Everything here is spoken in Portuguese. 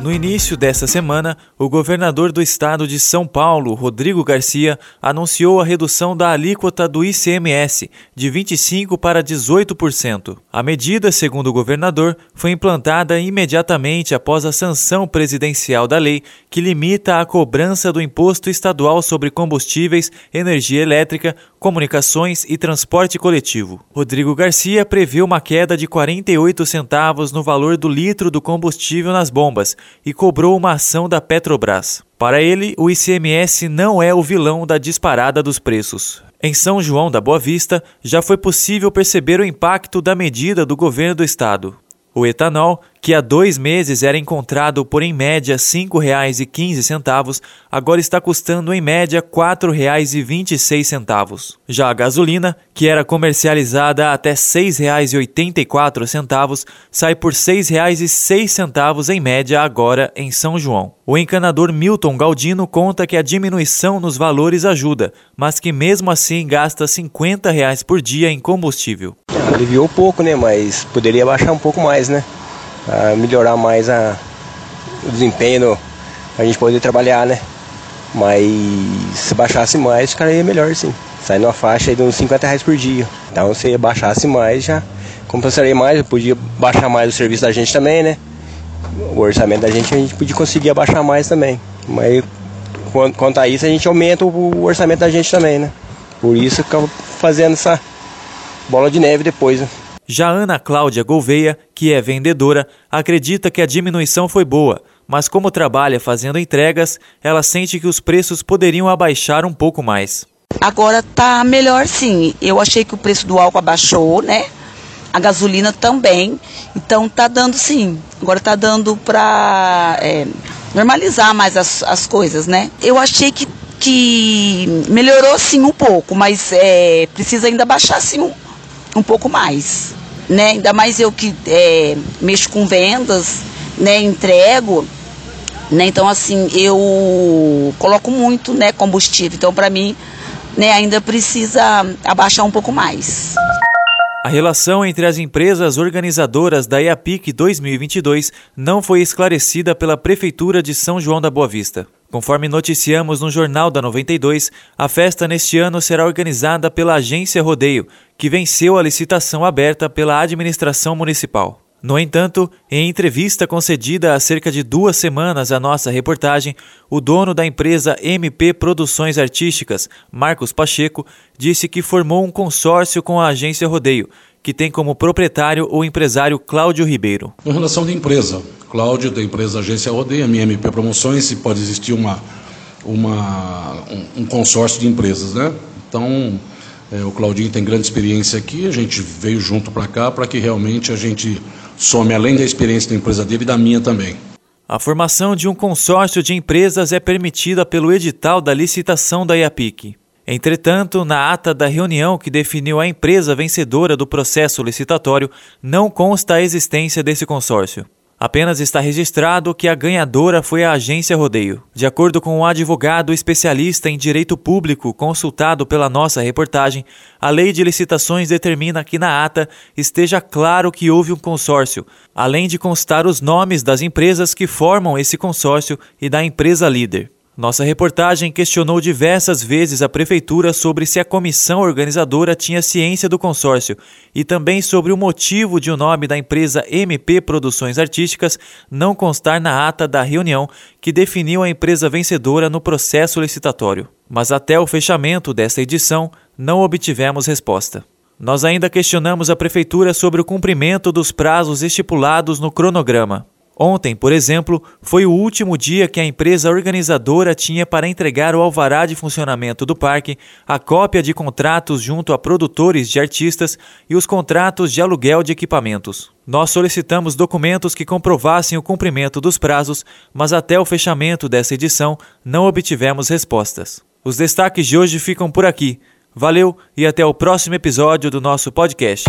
No início desta semana, o governador do estado de São Paulo, Rodrigo Garcia, anunciou a redução da alíquota do ICMS de 25% para 18%. A medida, segundo o governador, foi implantada imediatamente após a sanção presidencial da lei que limita a cobrança do imposto estadual sobre combustíveis, energia elétrica, comunicações e transporte coletivo. Rodrigo Garcia prevê uma queda de 48 centavos no valor do litro do combustível nas bombas e cobrou uma ação da Petrobras. Para ele, o ICMS não é o vilão da disparada dos preços. Em São João da Boa Vista, já foi possível perceber o impacto da medida do governo do estado. O etanol, que há dois meses era encontrado por em média R$ 5,15, agora está custando em média R$ 4,26. Já a gasolina, que era comercializada até R$ 6,84, sai por R$ 6,06 em média agora em São João. O encanador Milton Galdino conta que a diminuição nos valores ajuda, mas que mesmo assim gasta 50 reais por dia em combustível. Aliviou pouco, né? Mas poderia baixar um pouco mais, né? Pra melhorar mais a, o desempenho, a gente poder trabalhar, né? Mas se baixasse mais, ficaria melhor sim. Sai numa faixa de uns 50 reais por dia. Então se baixasse mais, já compensaria mais, podia baixar mais o serviço da gente também, né? O orçamento da gente a gente podia conseguir abaixar mais também. Mas quanto a isso a gente aumenta o orçamento da gente também, né? Por isso que eu fazendo essa bola de neve depois. Né? Já Ana Cláudia Gouveia, que é vendedora, acredita que a diminuição foi boa, mas como trabalha fazendo entregas, ela sente que os preços poderiam abaixar um pouco mais. Agora tá melhor sim. Eu achei que o preço do álcool abaixou, né? A gasolina também. Então tá dando sim. Agora tá dando pra é, normalizar mais as, as coisas, né? Eu achei que, que melhorou sim um pouco, mas é, precisa ainda baixar sim um, um pouco mais. Né? Ainda mais eu que é, mexo com vendas, né? entrego. Né? Então, assim, eu coloco muito né, combustível. Então, para mim, né, ainda precisa abaixar um pouco mais. A relação entre as empresas organizadoras da EAPIC 2022 não foi esclarecida pela Prefeitura de São João da Boa Vista. Conforme noticiamos no Jornal da 92, a festa neste ano será organizada pela Agência Rodeio, que venceu a licitação aberta pela administração municipal. No entanto, em entrevista concedida há cerca de duas semanas à nossa reportagem, o dono da empresa MP Produções Artísticas, Marcos Pacheco, disse que formou um consórcio com a agência Rodeio, que tem como proprietário o empresário Cláudio Ribeiro. Em relação de empresa, Cláudio da empresa Agência Rodeio, a minha MP Promoções, e pode existir uma, uma, um, um consórcio de empresas, né? Então, é, o Claudinho tem grande experiência aqui, a gente veio junto para cá para que realmente a gente some além da experiência da empresa dele e da minha também. A formação de um consórcio de empresas é permitida pelo edital da licitação da IAPIC. Entretanto, na ata da reunião que definiu a empresa vencedora do processo licitatório, não consta a existência desse consórcio. Apenas está registrado que a ganhadora foi a agência Rodeio. De acordo com um advogado especialista em direito público consultado pela nossa reportagem, a lei de licitações determina que na ata esteja claro que houve um consórcio, além de constar os nomes das empresas que formam esse consórcio e da empresa líder. Nossa reportagem questionou diversas vezes a prefeitura sobre se a comissão organizadora tinha ciência do consórcio e também sobre o motivo de o nome da empresa MP Produções Artísticas não constar na ata da reunião que definiu a empresa vencedora no processo licitatório. Mas até o fechamento desta edição, não obtivemos resposta. Nós ainda questionamos a prefeitura sobre o cumprimento dos prazos estipulados no cronograma. Ontem, por exemplo, foi o último dia que a empresa organizadora tinha para entregar o alvará de funcionamento do parque, a cópia de contratos junto a produtores de artistas e os contratos de aluguel de equipamentos. Nós solicitamos documentos que comprovassem o cumprimento dos prazos, mas até o fechamento dessa edição não obtivemos respostas. Os destaques de hoje ficam por aqui. Valeu e até o próximo episódio do nosso podcast.